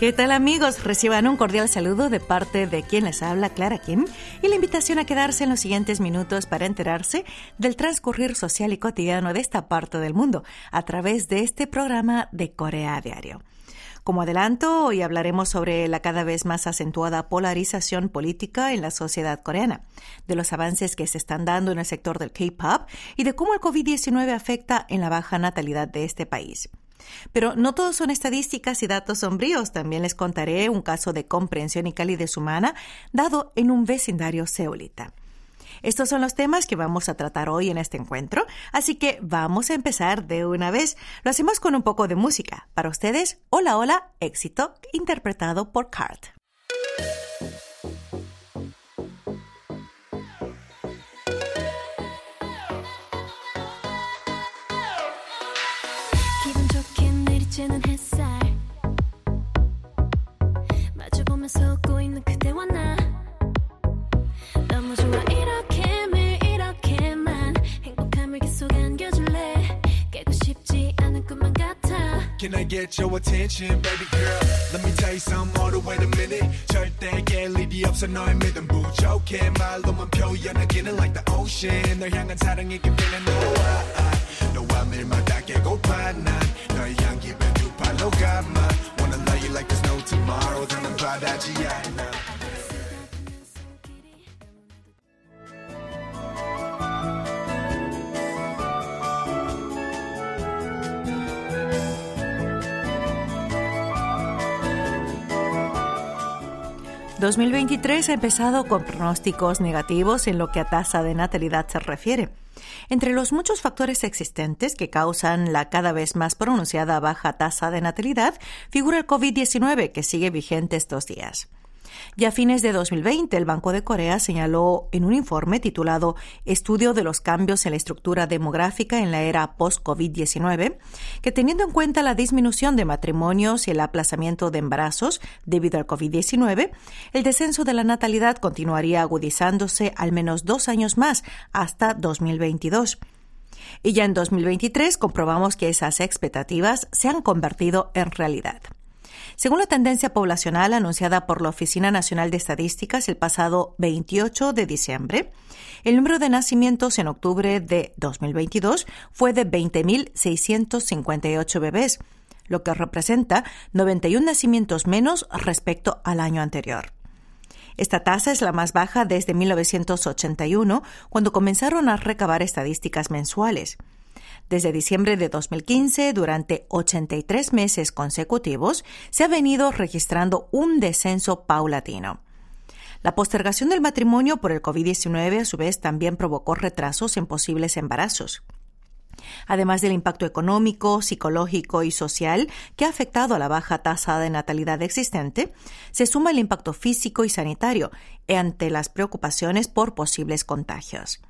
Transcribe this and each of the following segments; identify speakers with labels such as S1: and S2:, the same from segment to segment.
S1: ¿Qué tal amigos? Reciban un cordial saludo de parte de quien les habla, Clara Kim, y la invitación a quedarse en los siguientes minutos para enterarse del transcurrir social y cotidiano de esta parte del mundo a través de este programa de Corea Diario. Como adelanto, hoy hablaremos sobre la cada vez más acentuada polarización política en la sociedad coreana, de los avances que se están dando en el sector del K-pop y de cómo el COVID-19 afecta en la baja natalidad de este país. Pero no todos son estadísticas y datos sombríos. También les contaré un caso de comprensión y calidez humana dado en un vecindario seulita. Estos son los temas que vamos a tratar hoy en este encuentro, así que vamos a empezar de una vez. Lo hacemos con un poco de música. Para ustedes, Hola Hola, éxito, interpretado por Cart.
S2: 마주보면서 웃고 있는 그대와 나 너무 좋아 이렇게 매일 이렇게만 행복함을 계속 안겨줄래 깨고 싶지 않은 꿈만 같아
S3: Can I get your attention, baby girl? Let me tell you hold on, wait a minute. 절대 깰 일이 없어, 너의 믿음 부족해. 말로만 표현하기는 like the ocean. 널 향한 사랑이 깊이는 너와 너와 매일마다 깨고파 난 너의 향기 두 팔로 감아 Wanna love you like there's no tomorrow 더는 바라지 않아
S1: 2023 ha empezado con pronósticos negativos en lo que a tasa de natalidad se refiere. Entre los muchos factores existentes que causan la cada vez más pronunciada baja tasa de natalidad figura el COVID-19 que sigue vigente estos días. Ya a fines de 2020, el Banco de Corea señaló en un informe titulado Estudio de los cambios en la estructura demográfica en la era post-COVID-19 que teniendo en cuenta la disminución de matrimonios y el aplazamiento de embarazos debido al COVID-19, el descenso de la natalidad continuaría agudizándose al menos dos años más hasta 2022. Y ya en 2023 comprobamos que esas expectativas se han convertido en realidad. Según la tendencia poblacional anunciada por la Oficina Nacional de Estadísticas el pasado 28 de diciembre, el número de nacimientos en octubre de 2022 fue de 20.658 bebés, lo que representa 91 nacimientos menos respecto al año anterior. Esta tasa es la más baja desde 1981, cuando comenzaron a recabar estadísticas mensuales. Desde diciembre de 2015, durante 83 meses consecutivos, se ha venido registrando un descenso paulatino. La postergación del matrimonio por el COVID-19 a su vez también provocó retrasos en posibles embarazos. Además del impacto económico, psicológico y social que ha afectado a la baja tasa de natalidad existente, se suma el impacto físico y sanitario ante las preocupaciones por posibles contagios.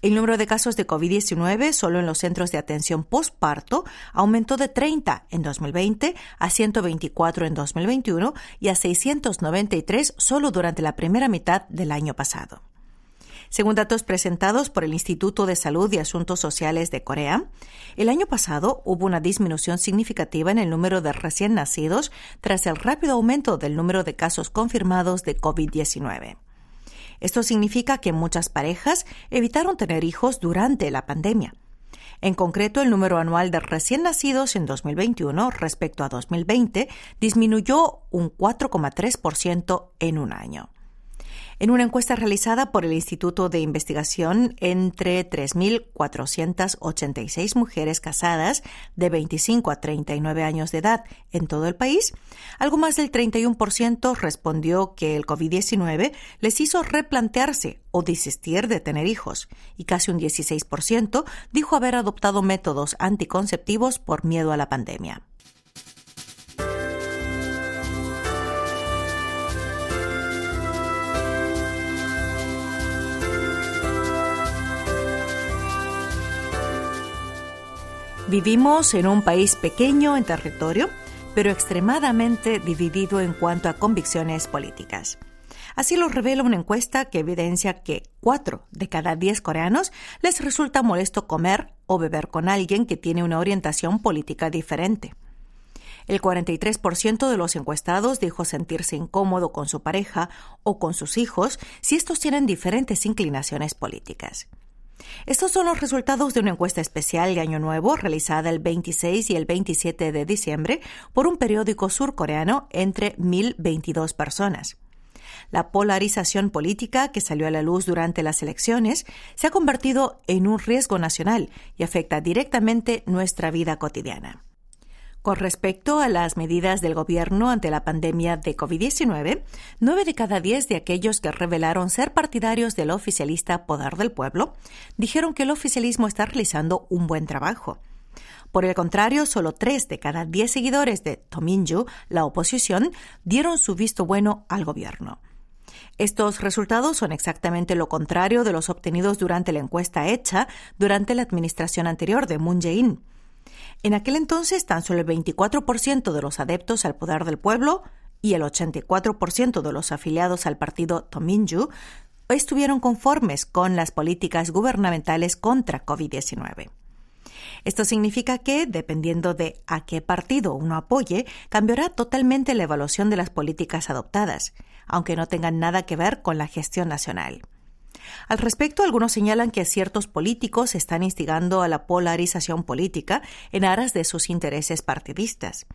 S1: El número de casos de COVID-19 solo en los centros de atención postparto aumentó de 30 en 2020 a 124 en 2021 y a 693 solo durante la primera mitad del año pasado. Según datos presentados por el Instituto de Salud y Asuntos Sociales de Corea, el año pasado hubo una disminución significativa en el número de recién nacidos tras el rápido aumento del número de casos confirmados de COVID-19. Esto significa que muchas parejas evitaron tener hijos durante la pandemia. En concreto, el número anual de recién nacidos en 2021 respecto a 2020 disminuyó un 4,3% en un año. En una encuesta realizada por el Instituto de Investigación entre 3.486 mujeres casadas de 25 a 39 años de edad en todo el país, algo más del 31% respondió que el COVID-19 les hizo replantearse o desistir de tener hijos, y casi un 16% dijo haber adoptado métodos anticonceptivos por miedo a la pandemia. Vivimos en un país pequeño en territorio, pero extremadamente dividido en cuanto a convicciones políticas. Así lo revela una encuesta que evidencia que 4 de cada 10 coreanos les resulta molesto comer o beber con alguien que tiene una orientación política diferente. El 43% de los encuestados dijo sentirse incómodo con su pareja o con sus hijos si estos tienen diferentes inclinaciones políticas. Estos son los resultados de una encuesta especial de Año Nuevo realizada el 26 y el 27 de diciembre por un periódico surcoreano entre 1.022 personas. La polarización política que salió a la luz durante las elecciones se ha convertido en un riesgo nacional y afecta directamente nuestra vida cotidiana. Con respecto a las medidas del gobierno ante la pandemia de COVID-19, nueve de cada diez de aquellos que revelaron ser partidarios del oficialista Poder del Pueblo dijeron que el oficialismo está realizando un buen trabajo. Por el contrario, solo tres de cada diez seguidores de Tominju, la oposición, dieron su visto bueno al gobierno. Estos resultados son exactamente lo contrario de los obtenidos durante la encuesta hecha durante la administración anterior de Moon Jae-in. En aquel entonces, tan solo el 24% de los adeptos al poder del pueblo y el 84% de los afiliados al partido Tominju estuvieron conformes con las políticas gubernamentales contra COVID-19. Esto significa que, dependiendo de a qué partido uno apoye, cambiará totalmente la evaluación de las políticas adoptadas, aunque no tengan nada que ver con la gestión nacional. Al respecto, algunos señalan que ciertos políticos están instigando a la polarización política en aras de sus intereses partidistas.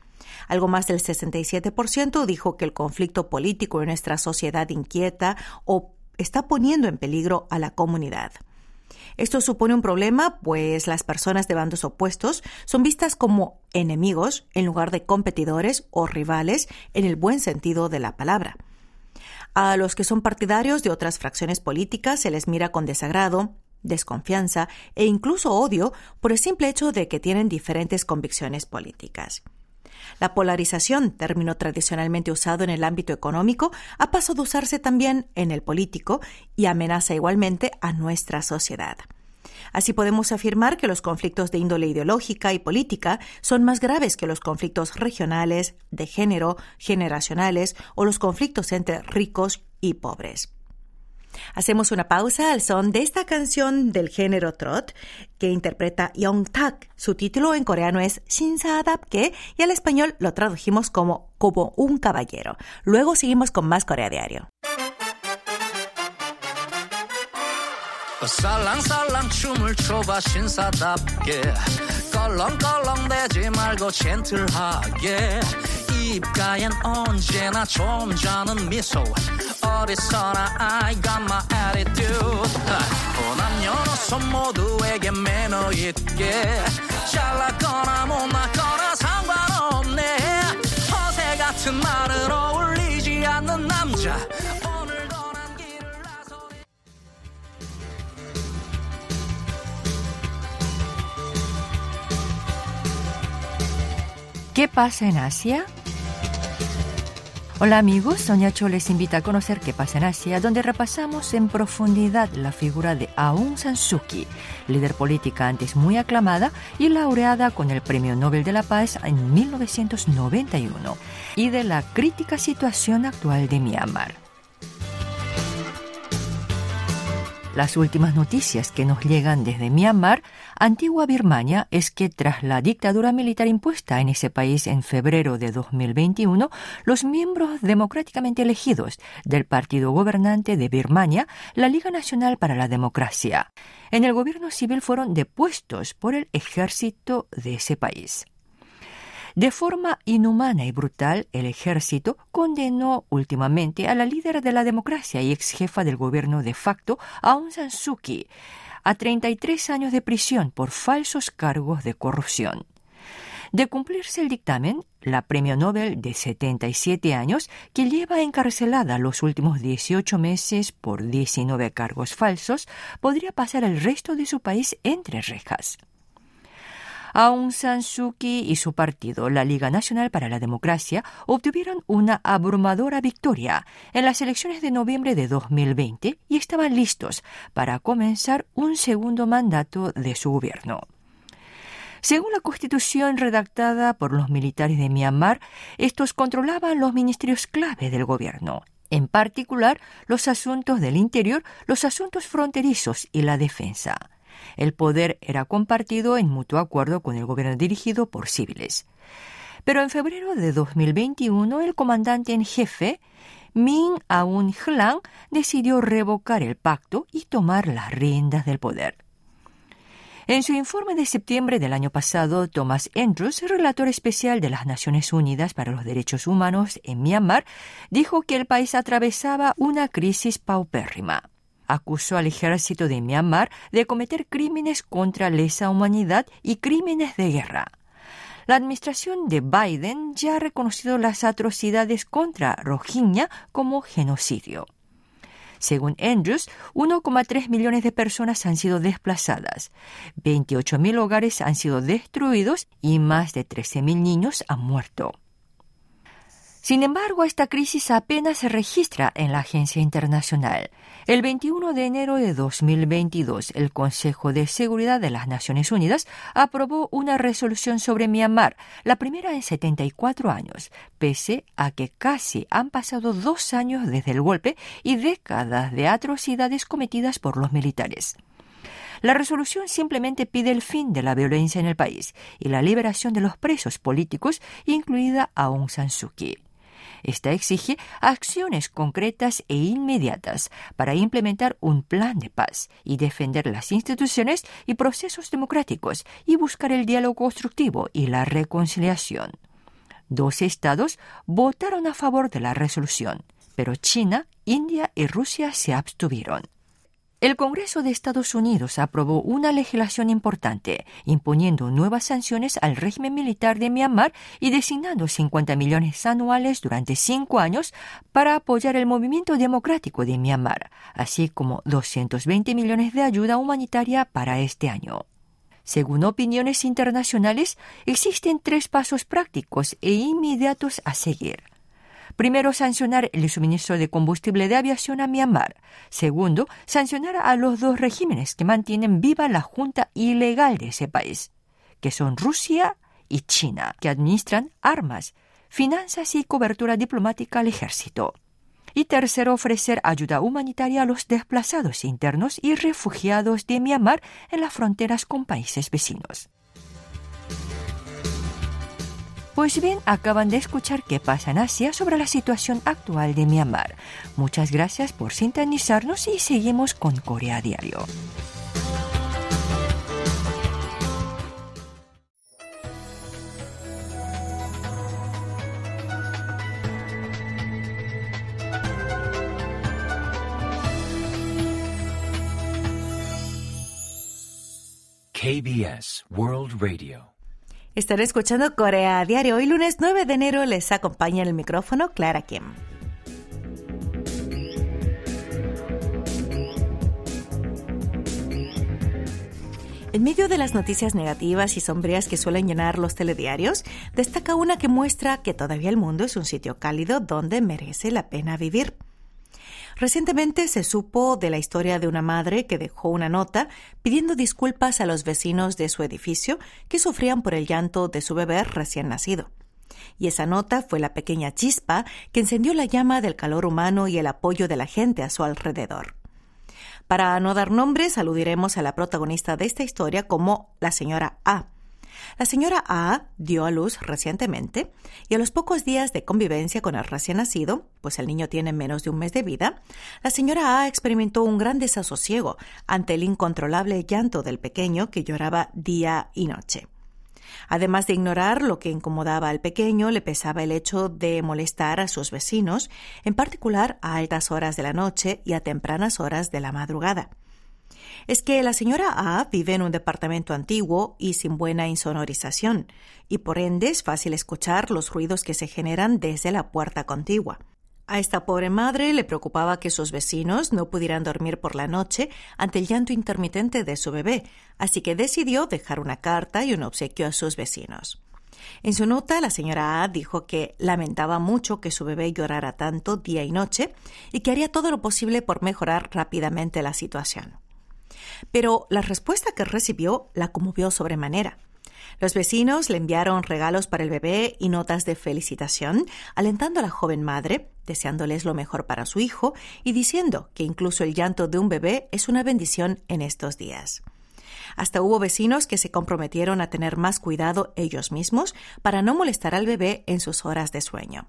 S1: Algo más del 67% dijo que el conflicto político en nuestra sociedad inquieta o está poniendo en peligro a la comunidad. Esto supone un problema, pues las personas de bandos opuestos son vistas como enemigos en lugar de competidores o rivales en el buen sentido de la palabra. A los que son partidarios de otras fracciones políticas se les mira con desagrado, desconfianza e incluso odio por el simple hecho de que tienen diferentes convicciones políticas. La polarización, término tradicionalmente usado en el ámbito económico, ha pasado a usarse también en el político y amenaza igualmente a nuestra sociedad. Así podemos afirmar que los conflictos de índole ideológica y política son más graves que los conflictos regionales, de género, generacionales o los conflictos entre ricos y pobres. Hacemos una pausa al son de esta canción del género trot que interpreta Young Tak. Su título en coreano es Shinsadapke y al español lo tradujimos como como un caballero. Luego seguimos con más Corea Diario.
S4: 살랑살랑 춤을 춰봐 신사답게. 껄렁껄렁대지 말고 젠틀하게. 입가엔 언제나 점잖은 미소. 어디서나 I got my attitude. 남녀노소 모두에게 매너 있게. 잘났거나 못났거나
S5: ¿Qué pasa en Asia? Hola amigos, Sonia Cho les invita a conocer qué pasa en Asia, donde repasamos en profundidad la figura de Aung San Suu Kyi, líder política antes muy aclamada y laureada con el Premio Nobel de la Paz en 1991, y de la crítica situación actual de Myanmar. Las últimas noticias que nos llegan desde Myanmar, antigua Birmania, es que tras la dictadura militar impuesta en ese país en febrero de 2021, los miembros democráticamente elegidos del partido gobernante de Birmania, la Liga Nacional para la Democracia, en el gobierno civil fueron depuestos por el ejército de ese país. De forma inhumana y brutal, el ejército condenó últimamente a la líder de la democracia y ex jefa del gobierno de facto, Aung San Suu Kyi, a 33 años de prisión por falsos cargos de corrupción. De cumplirse el dictamen, la premio Nobel de 77 años, que lleva encarcelada los últimos 18 meses por 19 cargos falsos, podría pasar el resto de su país entre rejas. Aung San Suu Kyi y su partido, la Liga Nacional para la Democracia, obtuvieron una abrumadora victoria en las elecciones de noviembre de 2020 y estaban listos para comenzar un segundo mandato de su gobierno. Según la constitución redactada por los militares de Myanmar, estos controlaban los ministerios clave del gobierno, en particular los asuntos del interior, los asuntos fronterizos y la defensa. El poder era compartido en mutuo acuerdo con el gobierno dirigido por civiles. Pero en febrero de 2021, el comandante en jefe, Min Aung Hlaing, decidió revocar el pacto y tomar las riendas del poder. En su informe de septiembre del año pasado, Thomas Andrews, relator especial de las Naciones Unidas para los Derechos Humanos en Myanmar, dijo que el país atravesaba una crisis paupérrima. Acusó al ejército de Myanmar de cometer crímenes contra lesa humanidad y crímenes de guerra. La administración de Biden ya ha reconocido las atrocidades contra Rohingya como genocidio. Según Andrews, 1,3 millones de personas han sido desplazadas, 28.000 hogares han sido destruidos y más de 13.000 niños han muerto. Sin embargo, esta crisis apenas se registra en la agencia internacional. El 21 de enero de 2022, el Consejo de Seguridad de las Naciones Unidas aprobó una resolución sobre Myanmar, la primera en 74 años, pese a que casi han pasado dos años desde el golpe y décadas de atrocidades cometidas por los militares. La resolución simplemente pide el fin de la violencia en el país y la liberación de los presos políticos, incluida Aung San Suu Kyi. Esta exige acciones concretas e inmediatas para implementar un plan de paz y defender las instituciones y procesos democráticos y buscar el diálogo constructivo y la reconciliación. Dos estados votaron a favor de la resolución, pero China, India y Rusia se abstuvieron. El Congreso de Estados Unidos aprobó una legislación importante, imponiendo nuevas sanciones al régimen militar de Myanmar y designando 50 millones anuales durante cinco años para apoyar el movimiento democrático de Myanmar, así como 220 millones de ayuda humanitaria para este año. Según opiniones internacionales, existen tres pasos prácticos e inmediatos a seguir. Primero, sancionar el suministro de combustible de aviación a Myanmar. Segundo, sancionar a los dos regímenes que mantienen viva la junta ilegal de ese país, que son Rusia y China, que administran armas, finanzas y cobertura diplomática al ejército. Y tercero, ofrecer ayuda humanitaria a los desplazados internos y refugiados de Myanmar en las fronteras con países vecinos. Pues bien, acaban de escuchar qué pasa en Asia sobre la situación actual de Myanmar. Muchas gracias por sintonizarnos y seguimos con Corea Diario.
S6: KBS World Radio.
S1: Están escuchando Corea Diario. Hoy lunes 9 de enero les acompaña en el micrófono Clara Kim. En medio de las noticias negativas y sombrías que suelen llenar los telediarios, destaca una que muestra que todavía el mundo es un sitio cálido donde merece la pena vivir. Recientemente se supo de la historia de una madre que dejó una nota pidiendo disculpas a los vecinos de su edificio que sufrían por el llanto de su bebé recién nacido. Y esa nota fue la pequeña chispa que encendió la llama del calor humano y el apoyo de la gente a su alrededor. Para no dar nombres, aludiremos a la protagonista de esta historia como la señora A, la señora A dio a luz recientemente y a los pocos días de convivencia con el recién nacido, pues el niño tiene menos de un mes de vida, la señora A experimentó un gran desasosiego ante el incontrolable llanto del pequeño que lloraba día y noche. Además de ignorar lo que incomodaba al pequeño, le pesaba el hecho de molestar a sus vecinos, en particular a altas horas de la noche y a tempranas horas de la madrugada es que la señora A vive en un departamento antiguo y sin buena insonorización, y por ende es fácil escuchar los ruidos que se generan desde la puerta contigua. A esta pobre madre le preocupaba que sus vecinos no pudieran dormir por la noche ante el llanto intermitente de su bebé, así que decidió dejar una carta y un obsequio a sus vecinos. En su nota, la señora A dijo que lamentaba mucho que su bebé llorara tanto día y noche y que haría todo lo posible por mejorar rápidamente la situación. Pero la respuesta que recibió la conmovió sobremanera. Los vecinos le enviaron regalos para el bebé y notas de felicitación, alentando a la joven madre, deseándoles lo mejor para su hijo y diciendo que incluso el llanto de un bebé es una bendición en estos días. Hasta hubo vecinos que se comprometieron a tener más cuidado ellos mismos para no molestar al bebé en sus horas de sueño.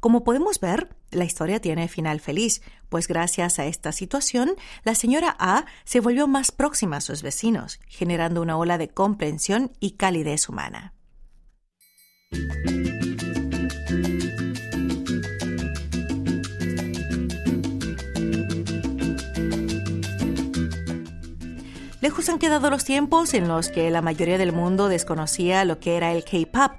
S1: Como podemos ver, la historia tiene final feliz, pues gracias a esta situación, la señora A se volvió más próxima a sus vecinos, generando una ola de comprensión y calidez humana. Lejos han quedado los tiempos en los que la mayoría del mundo desconocía lo que era el K-pop,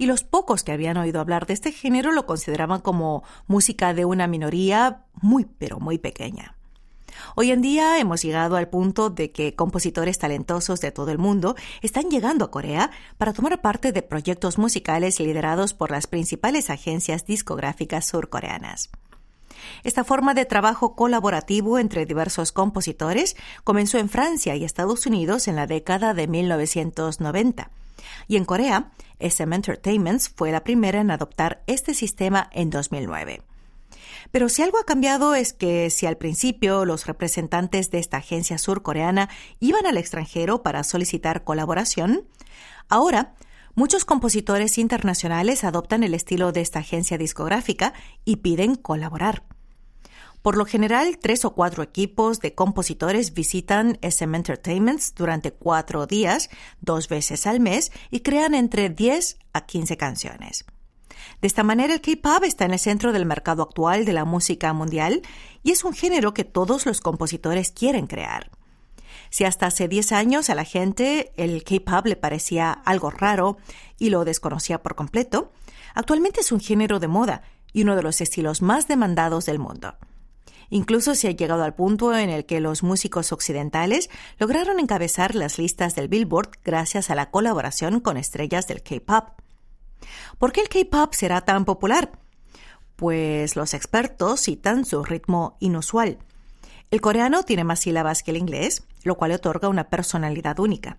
S1: y los pocos que habían oído hablar de este género lo consideraban como música de una minoría muy pero muy pequeña. Hoy en día hemos llegado al punto de que compositores talentosos de todo el mundo están llegando a Corea para tomar parte de proyectos musicales liderados por las principales agencias discográficas surcoreanas. Esta forma de trabajo colaborativo entre diversos compositores comenzó en Francia y Estados Unidos en la década de 1990. Y en Corea, SM Entertainment fue la primera en adoptar este sistema en 2009. Pero si algo ha cambiado es que si al principio los representantes de esta agencia surcoreana iban al extranjero para solicitar colaboración, ahora muchos compositores internacionales adoptan el estilo de esta agencia discográfica y piden colaborar. Por lo general, tres o cuatro equipos de compositores visitan SM Entertainment durante cuatro días, dos veces al mes, y crean entre 10 a 15 canciones. De esta manera, el K-pop está en el centro del mercado actual de la música mundial y es un género que todos los compositores quieren crear. Si hasta hace 10 años a la gente el K-pop le parecía algo raro y lo desconocía por completo, actualmente es un género de moda y uno de los estilos más demandados del mundo. Incluso se ha llegado al punto en el que los músicos occidentales lograron encabezar las listas del Billboard gracias a la colaboración con estrellas del K-pop. ¿Por qué el K-pop será tan popular? Pues los expertos citan su ritmo inusual. El coreano tiene más sílabas que el inglés, lo cual otorga una personalidad única.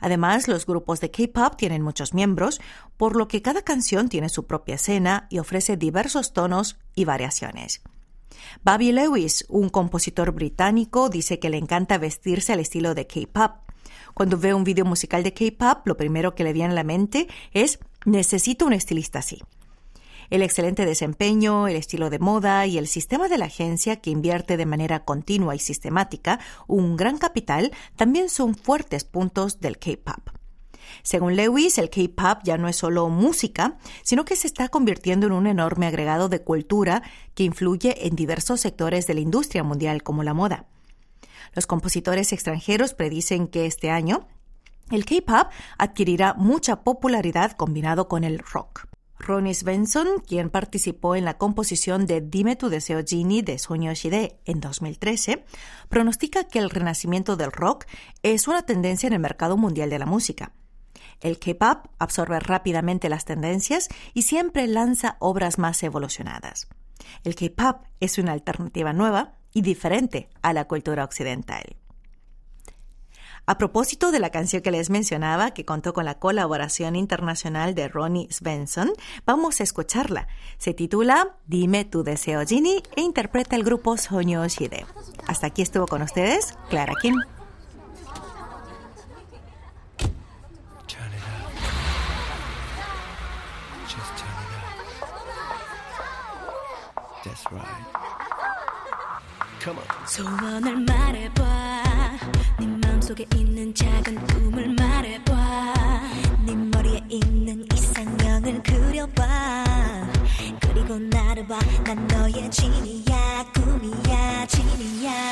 S1: Además, los grupos de K-pop tienen muchos miembros, por lo que cada canción tiene su propia escena y ofrece diversos tonos y variaciones. Bobby Lewis, un compositor británico, dice que le encanta vestirse al estilo de K-pop. Cuando ve un video musical de K-pop, lo primero que le viene a la mente es necesito un estilista así. El excelente desempeño, el estilo de moda y el sistema de la agencia que invierte de manera continua y sistemática un gran capital también son fuertes puntos del K-pop. Según Lewis, el K-pop ya no es solo música, sino que se está convirtiendo en un enorme agregado de cultura que influye en diversos sectores de la industria mundial como la moda. Los compositores extranjeros predicen que este año el K-pop adquirirá mucha popularidad combinado con el rock. Ronnie Svensson, quien participó en la composición de Dime tu deseo Genie de Sonyo Shide en 2013, pronostica que el renacimiento del rock es una tendencia en el mercado mundial de la música. El K-pop absorbe rápidamente las tendencias y siempre lanza obras más evolucionadas. El K-pop es una alternativa nueva y diferente a la cultura occidental. A propósito de la canción que les mencionaba, que contó con la colaboración internacional de Ronnie Svensson, vamos a escucharla. Se titula Dime tu deseo, Ginny, e interpreta el grupo Sonyo Shide. Hasta aquí estuvo con ustedes, Clara Kim.
S2: 소원을 말해봐. 네 마음속에 있는 작은 꿈을 말해봐. 네 머리에 있는 이상형을 그려봐. 그리고 나를 봐 난 너의 진이야 꿈이야 진이야